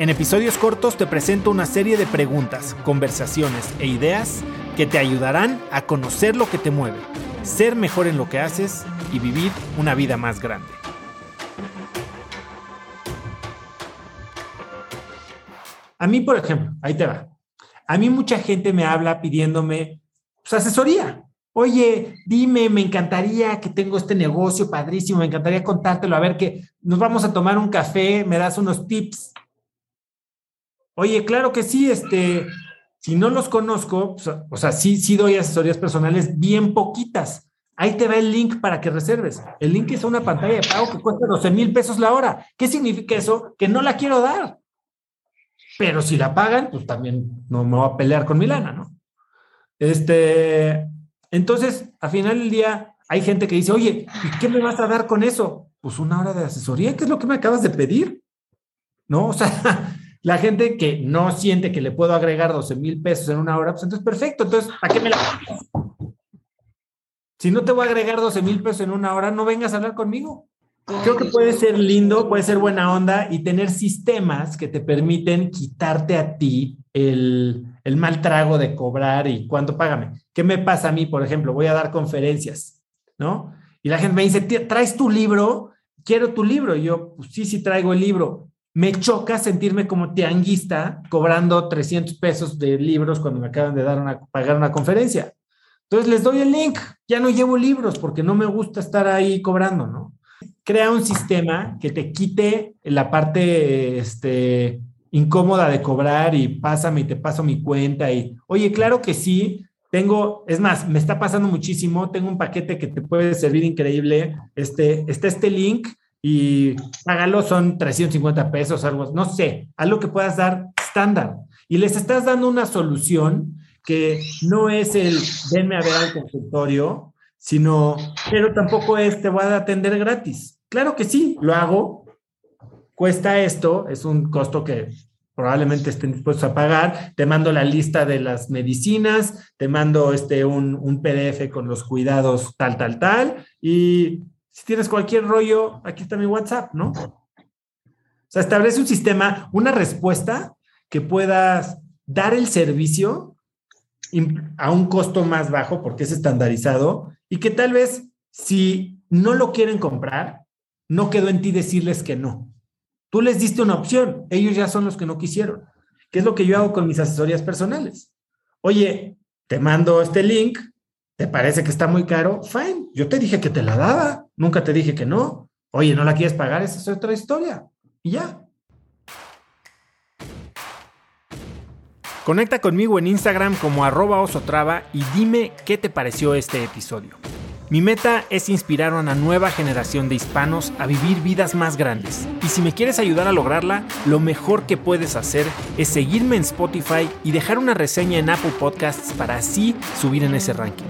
En episodios cortos te presento una serie de preguntas, conversaciones e ideas que te ayudarán a conocer lo que te mueve, ser mejor en lo que haces y vivir una vida más grande. A mí, por ejemplo, ahí te va. A mí mucha gente me habla pidiéndome pues, asesoría. Oye, dime, me encantaría que tengo este negocio padrísimo, me encantaría contártelo, a ver que nos vamos a tomar un café, me das unos tips. Oye, claro que sí, este, si no los conozco, pues, o sea, sí, sí doy asesorías personales bien poquitas. Ahí te va el link para que reserves. El link es una pantalla de pago que cuesta 12 mil pesos la hora. ¿Qué significa eso? Que no la quiero dar. Pero si la pagan, pues también no me voy a pelear con mi lana, ¿no? Este, entonces, a final del día, hay gente que dice, oye, ¿y qué me vas a dar con eso? Pues una hora de asesoría, ¿qué es lo que me acabas de pedir? ¿No? O sea, la gente que no siente que le puedo agregar 12 mil pesos en una hora, pues entonces perfecto. Entonces, ¿para qué me la Si no te voy a agregar 12 mil pesos en una hora, no vengas a hablar conmigo. Creo que puede ser lindo, puede ser buena onda y tener sistemas que te permiten quitarte a ti el, el mal trago de cobrar y cuánto págame. ¿Qué me pasa a mí, por ejemplo? Voy a dar conferencias, ¿no? Y la gente me dice, ¿traes tu libro? Quiero tu libro. Y yo, pues sí, sí traigo el libro me choca sentirme como tianguista cobrando 300 pesos de libros cuando me acaban de dar una, pagar una conferencia. Entonces les doy el link, ya no llevo libros porque no me gusta estar ahí cobrando, ¿no? Crea un sistema que te quite la parte este, incómoda de cobrar y pásame y te paso mi cuenta y, oye, claro que sí, tengo, es más, me está pasando muchísimo, tengo un paquete que te puede servir increíble, este, está este link y págalo, son 350 pesos, algo, no sé, algo que puedas dar estándar. Y les estás dando una solución que no es el venme a ver al consultorio, sino, pero tampoco es te voy a atender gratis. Claro que sí, lo hago, cuesta esto, es un costo que probablemente estén dispuestos a pagar, te mando la lista de las medicinas, te mando este, un, un PDF con los cuidados tal, tal, tal, y si tienes cualquier rollo, aquí está mi WhatsApp, ¿no? O sea, establece un sistema, una respuesta que puedas dar el servicio a un costo más bajo porque es estandarizado y que tal vez si no lo quieren comprar, no quedó en ti decirles que no. Tú les diste una opción, ellos ya son los que no quisieron. ¿Qué es lo que yo hago con mis asesorías personales? Oye, te mando este link, ¿te parece que está muy caro? Fine, yo te dije que te la daba. Nunca te dije que no. Oye, ¿no la quieres pagar? Esa es otra historia. Y ya. Conecta conmigo en Instagram como arroba osotrava y dime qué te pareció este episodio. Mi meta es inspirar a una nueva generación de hispanos a vivir vidas más grandes. Y si me quieres ayudar a lograrla, lo mejor que puedes hacer es seguirme en Spotify y dejar una reseña en Apple Podcasts para así subir en ese ranking.